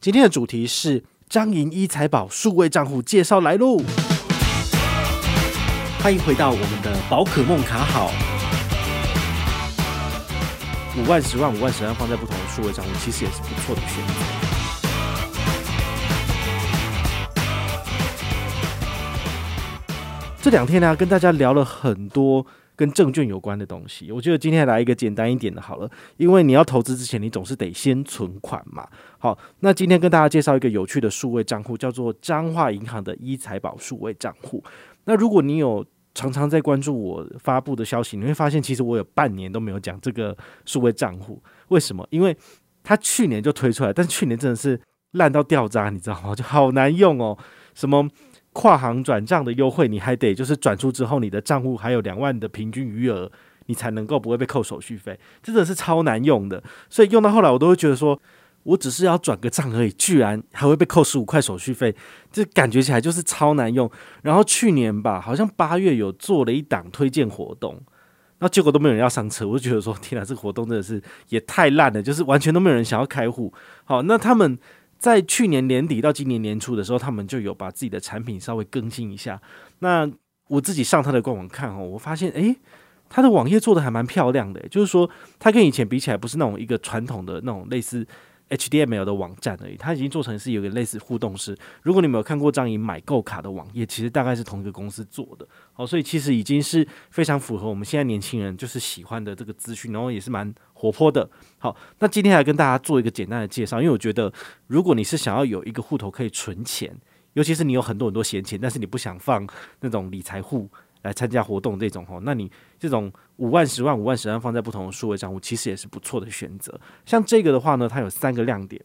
今天的主题是张银一财宝数位账户介绍来喽！欢迎回到我们的宝可梦卡好，五万、十万、五万、十万放在不同的数位账户，其实也是不错的选择。这两天呢，跟大家聊了很多。跟证券有关的东西，我觉得今天来一个简单一点的，好了，因为你要投资之前，你总是得先存款嘛。好，那今天跟大家介绍一个有趣的数位账户，叫做彰化银行的医财宝数位账户。那如果你有常常在关注我发布的消息，你会发现，其实我有半年都没有讲这个数位账户。为什么？因为它去年就推出来，但是去年真的是烂到掉渣，你知道吗？就好难用哦，什么？跨行转账的优惠，你还得就是转出之后，你的账户还有两万的平均余额，你才能够不会被扣手续费，真的是超难用的。所以用到后来，我都会觉得说，我只是要转个账而已，居然还会被扣十五块手续费，这感觉起来就是超难用。然后去年吧，好像八月有做了一档推荐活动，那结果都没有人要上车，我就觉得说，天哪，这个活动真的是也太烂了，就是完全都没有人想要开户。好，那他们。在去年年底到今年年初的时候，他们就有把自己的产品稍微更新一下。那我自己上他的官网看哦，我发现诶，他的网页做的还蛮漂亮的，就是说他跟以前比起来，不是那种一个传统的那种类似。HTML 的网站而已，它已经做成是有个类似互动式。如果你没有看过彰银买购卡的网页，其实大概是同一个公司做的。好，所以其实已经是非常符合我们现在年轻人就是喜欢的这个资讯，然后也是蛮活泼的。好，那今天来跟大家做一个简单的介绍，因为我觉得如果你是想要有一个户头可以存钱，尤其是你有很多很多闲钱，但是你不想放那种理财户。来参加活动这种吼，那你这种五万、十万、五万、十万放在不同的数位账户，其实也是不错的选择。像这个的话呢，它有三个亮点。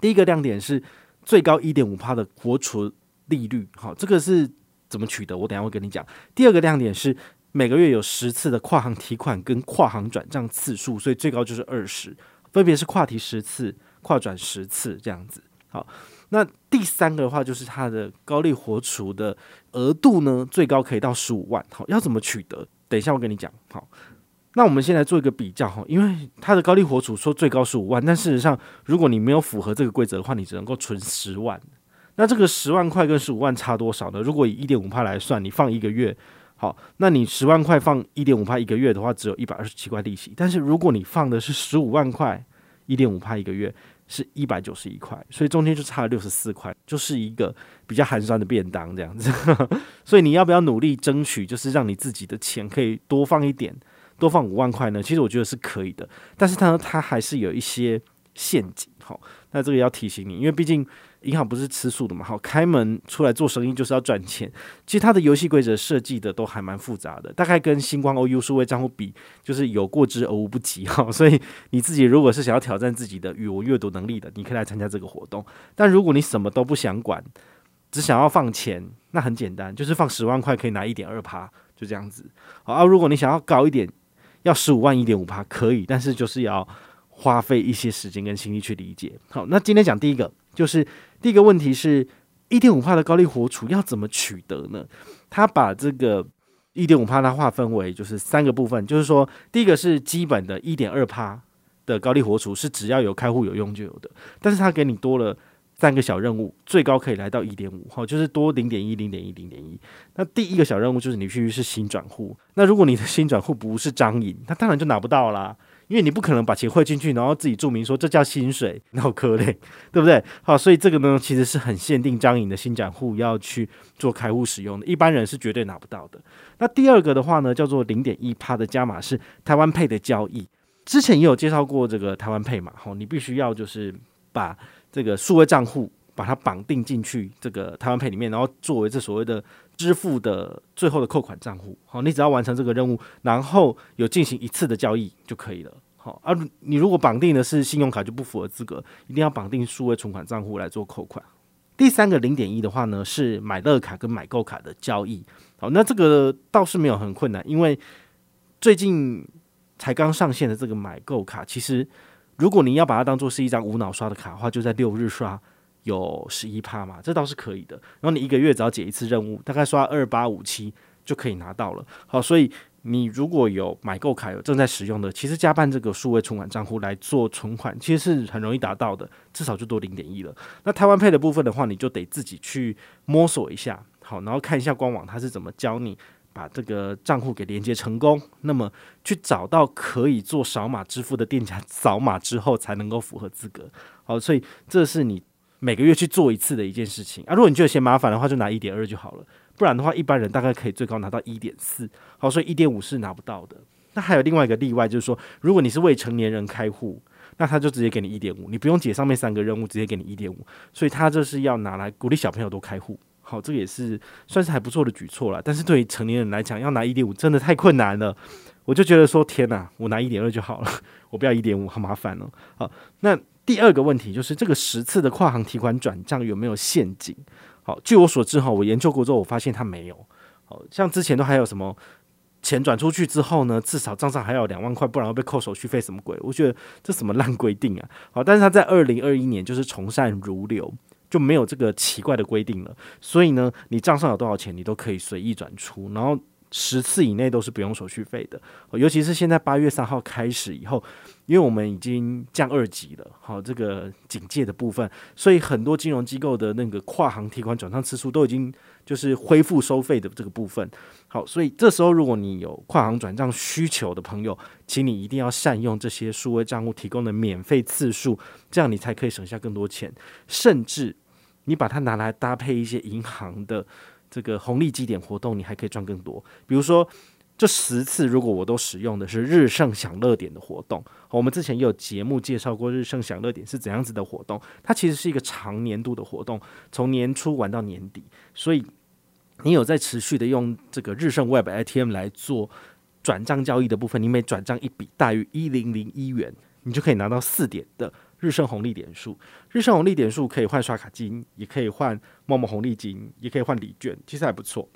第一个亮点是最高一点五趴的活储利率，好，这个是怎么取得？我等下会跟你讲。第二个亮点是每个月有十次的跨行提款跟跨行转账次数，所以最高就是二十，分别是跨提十次、跨转十次这样子。好。那第三个的话，就是它的高利活储的额度呢，最高可以到十五万。好，要怎么取得？等一下我跟你讲。好，那我们先来做一个比较哈，因为它的高利活储说最高十五万，但事实上，如果你没有符合这个规则的话，你只能够存十万。那这个十万块跟十五万差多少呢？如果以一点五趴来算，你放一个月，好，那你十万块放一点五趴一个月的话，只有一百二十七块利息。但是如果你放的是十五万块，一点五趴一个月。是一百九十一块，所以中间就差了六十四块，就是一个比较寒酸的便当这样子。所以你要不要努力争取，就是让你自己的钱可以多放一点，多放五万块呢？其实我觉得是可以的，但是它它还是有一些陷阱。好，那这个要提醒你，因为毕竟。银行不是吃素的嘛？好，开门出来做生意就是要赚钱。其实它的游戏规则设计的都还蛮复杂的，大概跟星光 OU 数位账户比，就是有过之而无不及哈。所以你自己如果是想要挑战自己的语文阅读能力的，你可以来参加这个活动。但如果你什么都不想管，只想要放钱，那很简单，就是放十万块可以拿一点二趴，就这样子。好啊，如果你想要高一点，要十五万一点五趴可以，但是就是要花费一些时间跟心力去理解。好，那今天讲第一个就是。第一个问题是，一点五帕的高利活储要怎么取得呢？他把这个一点五帕它划分为就是三个部分，就是说，第一个是基本的一点二帕的高利活储，是只要有开户有用就有的，但是他给你多了三个小任务，最高可以来到一点五，好，就是多零点一、零点一、零点一。那第一个小任务就是你必须是新转户，那如果你的新转户不是张颖，那当然就拿不到啦。因为你不可能把钱汇进去，然后自己注明说这叫薪水，那好可怜，对不对？好，所以这个呢，其实是很限定张颖的新展户要去做开户使用的，一般人是绝对拿不到的。那第二个的话呢，叫做零点一趴的加码是台湾配的交易，之前也有介绍过这个台湾配嘛，好，你必须要就是把这个数位账户把它绑定进去这个台湾配里面，然后作为这所谓的支付的最后的扣款账户，好，你只要完成这个任务，然后有进行一次的交易就可以了，好，而你如果绑定的是信用卡就不符合资格，一定要绑定数位存款账户来做扣款。第三个零点一的话呢，是买乐卡跟买购卡的交易，好，那这个倒是没有很困难，因为最近才刚上线的这个买购卡，其实如果你要把它当做是一张无脑刷的卡的话，就在六日刷。有十一趴嘛，这倒是可以的。然后你一个月只要解一次任务，大概刷二八五七就可以拿到了。好，所以你如果有买购卡有正在使用的，其实加办这个数位存款账户来做存款，其实是很容易达到的，至少就多零点一了。那台湾配的部分的话，你就得自己去摸索一下，好，然后看一下官网它是怎么教你把这个账户给连接成功。那么去找到可以做扫码支付的店家，扫码之后才能够符合资格。好，所以这是你每个月去做一次的一件事情啊。如果你觉得嫌麻烦的话，就拿一点二就好了。不然的话，一般人大概可以最高拿到一点四，好，所以一点五是拿不到的。那还有另外一个例外，就是说，如果你是未成年人开户，那他就直接给你一点五，你不用解上面三个任务，直接给你一点五。所以他这是要拿来鼓励小朋友多开户，好，这个也是算是还不错的举措了。但是对于成年人来讲，要拿一点五真的太困难了。我就觉得说，天哪，我拿一点二就好了，我不要一点五，好麻烦哦。好，那第二个问题就是这个十次的跨行提款转账有没有陷阱？好，据我所知哈，我研究过之后，我发现它没有。好像之前都还有什么钱转出去之后呢，至少账上还有两万块，不然会被扣手续费什么鬼？我觉得这什么烂规定啊！好，但是他在二零二一年就是从善如流，就没有这个奇怪的规定了。所以呢，你账上有多少钱，你都可以随意转出，然后。十次以内都是不用手续费的，尤其是现在八月三号开始以后，因为我们已经降二级了，好，这个警戒的部分，所以很多金融机构的那个跨行提款转账次数都已经就是恢复收费的这个部分，好，所以这时候如果你有跨行转账需求的朋友，请你一定要善用这些数位账户提供的免费次数，这样你才可以省下更多钱，甚至你把它拿来搭配一些银行的。这个红利积点活动，你还可以赚更多。比如说，这十次如果我都使用的是日盛享乐点的活动，我们之前也有节目介绍过日盛享乐点是怎样子的活动。它其实是一个长年度的活动，从年初玩到年底。所以你有在持续的用这个日盛 Web ATM 来做转账交易的部分，你每转账一笔大于一零零一元，你就可以拿到四点的。日盛红利点数，日盛红利点数可以换刷卡金，也可以换陌陌红利金，也可以换礼券，其实还不错。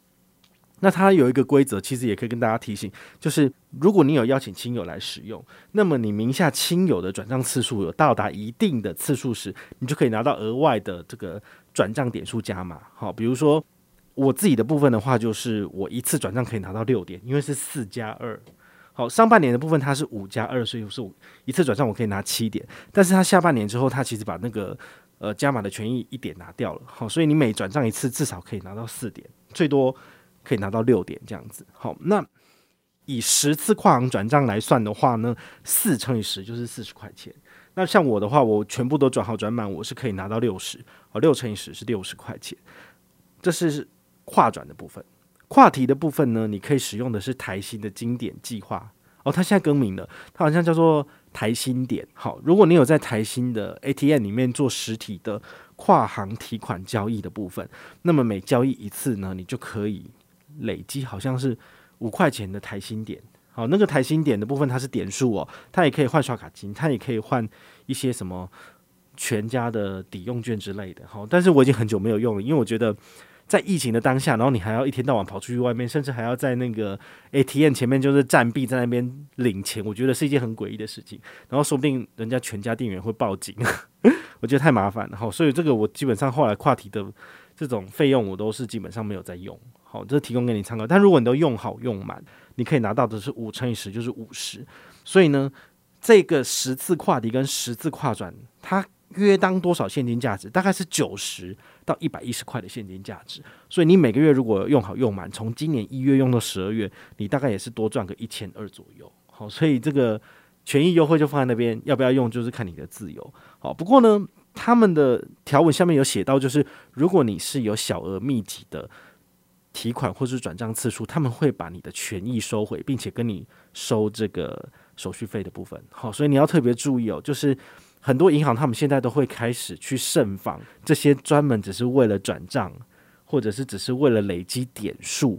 那它有一个规则，其实也可以跟大家提醒，就是如果你有邀请亲友来使用，那么你名下亲友的转账次数有到达一定的次数时，你就可以拿到额外的这个转账点数加码。好，比如说我自己的部分的话，就是我一次转账可以拿到六点，因为是四加二。好，上半年的部分它是五加二，所以是一次转账我可以拿七点，但是它下半年之后，它其实把那个呃加码的权益一点拿掉了。好，所以你每转账一次至少可以拿到四点，最多可以拿到六点这样子。好，那以十次跨行转账来算的话呢，四乘以十就是四十块钱。那像我的话，我全部都转好转满，我是可以拿到六十。好，六乘以十是六十块钱，这是跨转的部分。跨题的部分呢，你可以使用的是台新的经典计划哦，它现在更名了，它好像叫做台新点。好，如果你有在台新的 ATM 里面做实体的跨行提款交易的部分，那么每交易一次呢，你就可以累积好像是五块钱的台新点。好，那个台新点的部分它是点数哦，它也可以换刷卡金，它也可以换一些什么全家的抵用券之类的。好，但是我已经很久没有用了，因为我觉得。在疫情的当下，然后你还要一天到晚跑出去外面，甚至还要在那个 ATM 前面就是站币在那边领钱，我觉得是一件很诡异的事情。然后说不定人家全家店员会报警，我觉得太麻烦了。好，所以这个我基本上后来跨提的这种费用我都是基本上没有在用。好，这提供给你参考。但如果你都用好用满，你可以拿到的是五乘以十就是五十。所以呢，这个十次跨提跟十次跨转，它约当多少现金价值？大概是九十。到一百一十块的现金价值，所以你每个月如果用好用满，从今年一月用到十二月，你大概也是多赚个一千二左右。好，所以这个权益优惠就放在那边，要不要用就是看你的自由。好，不过呢，他们的条文下面有写到，就是如果你是有小额密集的提款或是转账次数，他们会把你的权益收回，并且跟你收这个手续费的部分。好，所以你要特别注意哦，就是。很多银行他们现在都会开始去慎防这些专门只是为了转账，或者是只是为了累积点数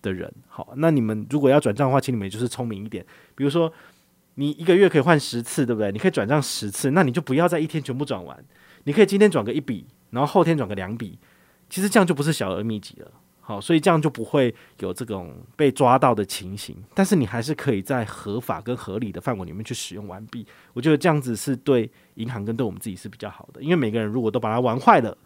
的人。好，那你们如果要转账的话，请你们就是聪明一点。比如说，你一个月可以换十次，对不对？你可以转账十次，那你就不要在一天全部转完。你可以今天转个一笔，然后后天转个两笔。其实这样就不是小额密集了。好，所以这样就不会有这种被抓到的情形，但是你还是可以在合法跟合理的范围里面去使用完毕。我觉得这样子是对银行跟对我们自己是比较好的，因为每个人如果都把它玩坏了，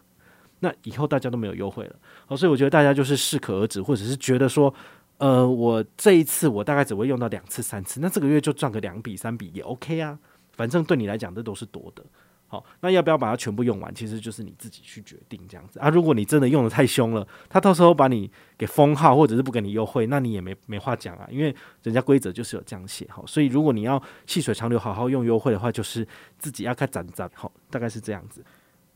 那以后大家都没有优惠了。好，所以我觉得大家就是适可而止，或者是觉得说，呃，我这一次我大概只会用到两次三次，那这个月就赚个两笔三笔也 OK 啊，反正对你来讲这都是多的。好，那要不要把它全部用完？其实就是你自己去决定这样子啊。如果你真的用得太凶了，他到时候把你给封号，或者是不给你优惠，那你也没没话讲啊。因为人家规则就是有这样写好，所以如果你要细水长流，好好用优惠的话，就是自己要看攒攒。好，大概是这样子。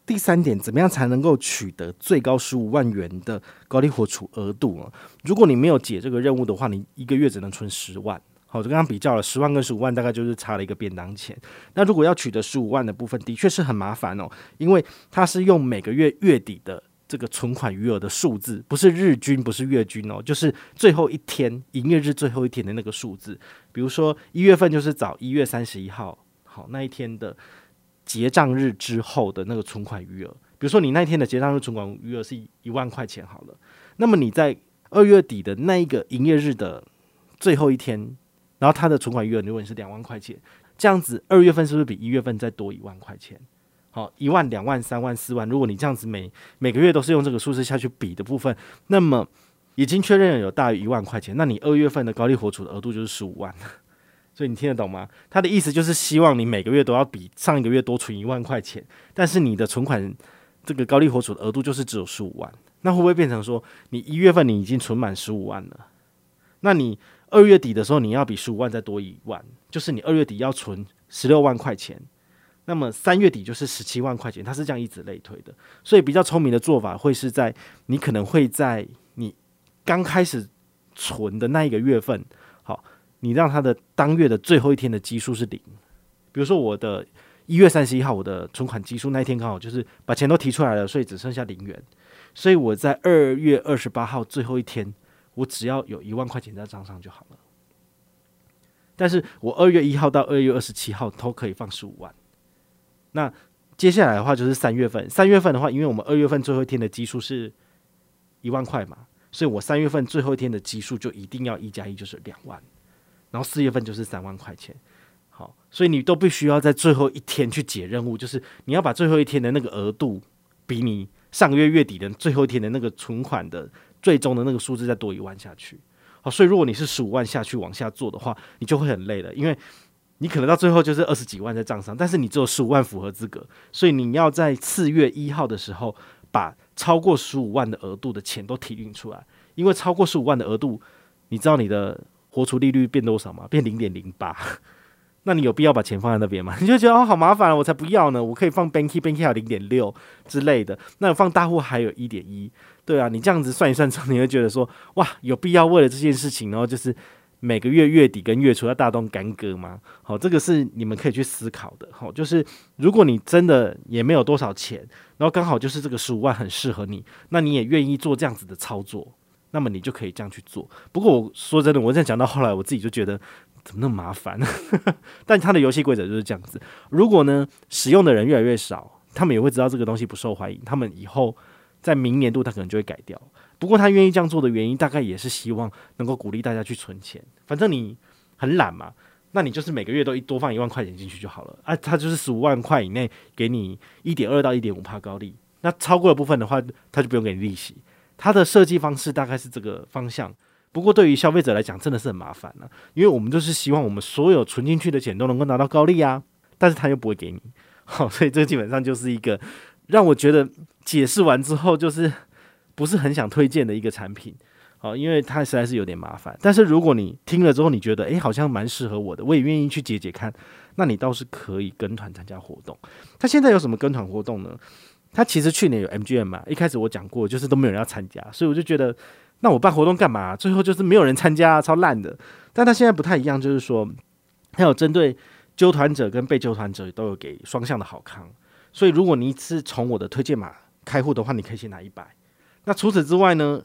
第三点，怎么样才能够取得最高十五万元的高利活储额度啊？如果你没有解这个任务的话，你一个月只能存十万。我就刚刚比较了十万跟十五万，大概就是差了一个便当钱。那如果要取得十五万的部分，的确是很麻烦哦，因为它是用每个月月底的这个存款余额的数字，不是日均，不是月均哦，就是最后一天营业日最后一天的那个数字。比如说一月份就是找一月三十一号，好，那一天的结账日之后的那个存款余额。比如说你那一天的结账日存款余额是一万块钱好了，那么你在二月底的那一个营业日的最后一天。然后他的存款余额如果你是两万块钱，这样子二月份是不是比一月份再多一万块钱？好，一万、两万、三万、四万，如果你这样子每每个月都是用这个数字下去比的部分，那么已经确认有大于一万块钱，那你二月份的高利活储的额度就是十五万。所以你听得懂吗？他的意思就是希望你每个月都要比上一个月多存一万块钱，但是你的存款这个高利活储的额度就是只有十五万，那会不会变成说你一月份你已经存满十五万了？那你？二月底的时候，你要比十五万再多一万，就是你二月底要存十六万块钱，那么三月底就是十七万块钱，它是这样以此类推的。所以比较聪明的做法会是在你可能会在你刚开始存的那一个月份，好，你让它的当月的最后一天的基数是零。比如说我的一月三十一号，我的存款基数那一天刚好就是把钱都提出来了，所以只剩下零元，所以我在二月二十八号最后一天。我只要有一万块钱在账上就好了，但是我二月一号到二月二十七号都可以放十五万。那接下来的话就是三月份，三月份的话，因为我们二月份最后一天的基数是一万块嘛，所以我三月份最后一天的基数就一定要一加一就是两万，然后四月份就是三万块钱。好，所以你都必须要在最后一天去解任务，就是你要把最后一天的那个额度比你上个月月底的最后一天的那个存款的。最终的那个数字再多一万下去，好，所以如果你是十五万下去往下做的话，你就会很累了，因为你可能到最后就是二十几万在账上，但是你只有十五万符合资格，所以你要在四月一号的时候把超过十五万的额度的钱都提领出来，因为超过十五万的额度，你知道你的活储利率变多少吗？变零点零八。那你有必要把钱放在那边吗？你就觉得哦，好麻烦了，我才不要呢！我可以放 banky，banky 还有零点六之类的。那放大户还有一点一，对啊，你这样子算一算之后，你会觉得说，哇，有必要为了这件事情，然后就是每个月月底跟月初要大动干戈吗？好，这个是你们可以去思考的。好，就是如果你真的也没有多少钱，然后刚好就是这个十五万很适合你，那你也愿意做这样子的操作，那么你就可以这样去做。不过我说真的，我现在讲到后来，我自己就觉得。怎么那么麻烦？但它的游戏规则就是这样子。如果呢，使用的人越来越少，他们也会知道这个东西不受欢迎。他们以后在明年度，他可能就会改掉。不过他愿意这样做的原因，大概也是希望能够鼓励大家去存钱。反正你很懒嘛，那你就是每个月都一多放一万块钱进去就好了。啊，他就是十五万块以内给你一点二到一点五帕高利。那超过的部分的话，他就不用给你利息。它的设计方式大概是这个方向。不过对于消费者来讲，真的是很麻烦了，因为我们就是希望我们所有存进去的钱都能够拿到高利啊，但是他又不会给你，好，所以这基本上就是一个让我觉得解释完之后就是不是很想推荐的一个产品，好，因为它实在是有点麻烦。但是如果你听了之后，你觉得诶好像蛮适合我的，我也愿意去解解看，那你倒是可以跟团参加活动。他现在有什么跟团活动呢？他其实去年有 MGM 嘛，一开始我讲过，就是都没有人要参加，所以我就觉得。那我办活动干嘛？最后就是没有人参加，超烂的。但他现在不太一样，就是说，他有针对揪团者跟被揪团者都有给双向的好康。所以如果你是从我的推荐码开户的话，你可以先拿一百。那除此之外呢，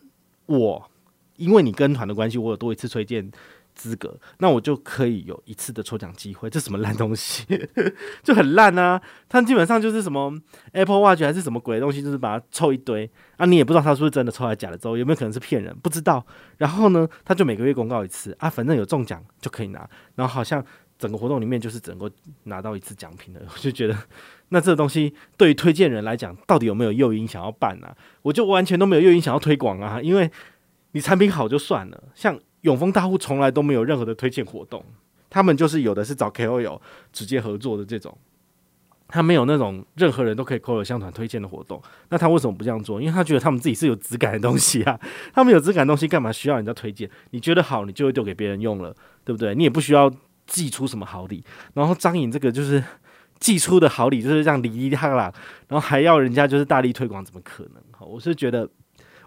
我因为你跟团的关系，我有多一次推荐。资格，那我就可以有一次的抽奖机会。这什么烂东西，就很烂啊！它基本上就是什么 Apple Watch 还是什么鬼东西，就是把它凑一堆啊，你也不知道它是不是真的抽还是假的，之后有没有可能是骗人，不知道。然后呢，他就每个月公告一次啊，反正有中奖就可以拿。然后好像整个活动里面就是整个拿到一次奖品的，我就觉得那这个东西对于推荐人来讲，到底有没有诱因想要办啊？我就完全都没有诱因想要推广啊，因为你产品好就算了，像。永丰大户从来都没有任何的推荐活动，他们就是有的是找 KOL 直接合作的这种，他没有那种任何人都可以口耳相传推荐的活动。那他为什么不这样做？因为他觉得他们自己是有质感的东西啊，他们有质感的东西干嘛需要人家推荐？你觉得好，你就会丢给别人用了，对不对？你也不需要寄出什么好礼。然后张颖这个就是。寄出的好礼就是这样哩哩啦啦，然后还要人家就是大力推广，怎么可能？哈，我是觉得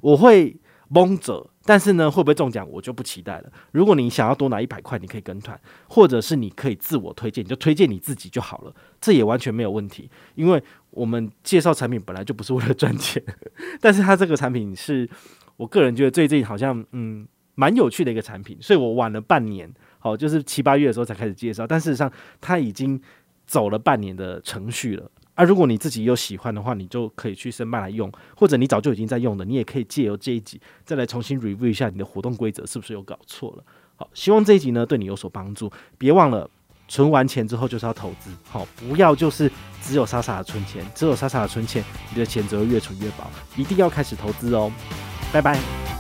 我会蒙着，但是呢，会不会中奖我就不期待了。如果你想要多拿一百块，你可以跟团，或者是你可以自我推荐，你就推荐你自己就好了，这也完全没有问题。因为我们介绍产品本来就不是为了赚钱，但是它这个产品是我个人觉得最近好像嗯蛮有趣的一个产品，所以我晚了半年，好，就是七八月的时候才开始介绍，但事实上它已经。走了半年的程序了啊！如果你自己有喜欢的话，你就可以去申办来用，或者你早就已经在用的，你也可以借由这一集再来重新 review 一下你的活动规则是不是有搞错了。好，希望这一集呢对你有所帮助。别忘了存完钱之后就是要投资，好，不要就是只有傻傻的存钱，只有傻傻的存钱，你的钱只会越存越薄。一定要开始投资哦！拜拜。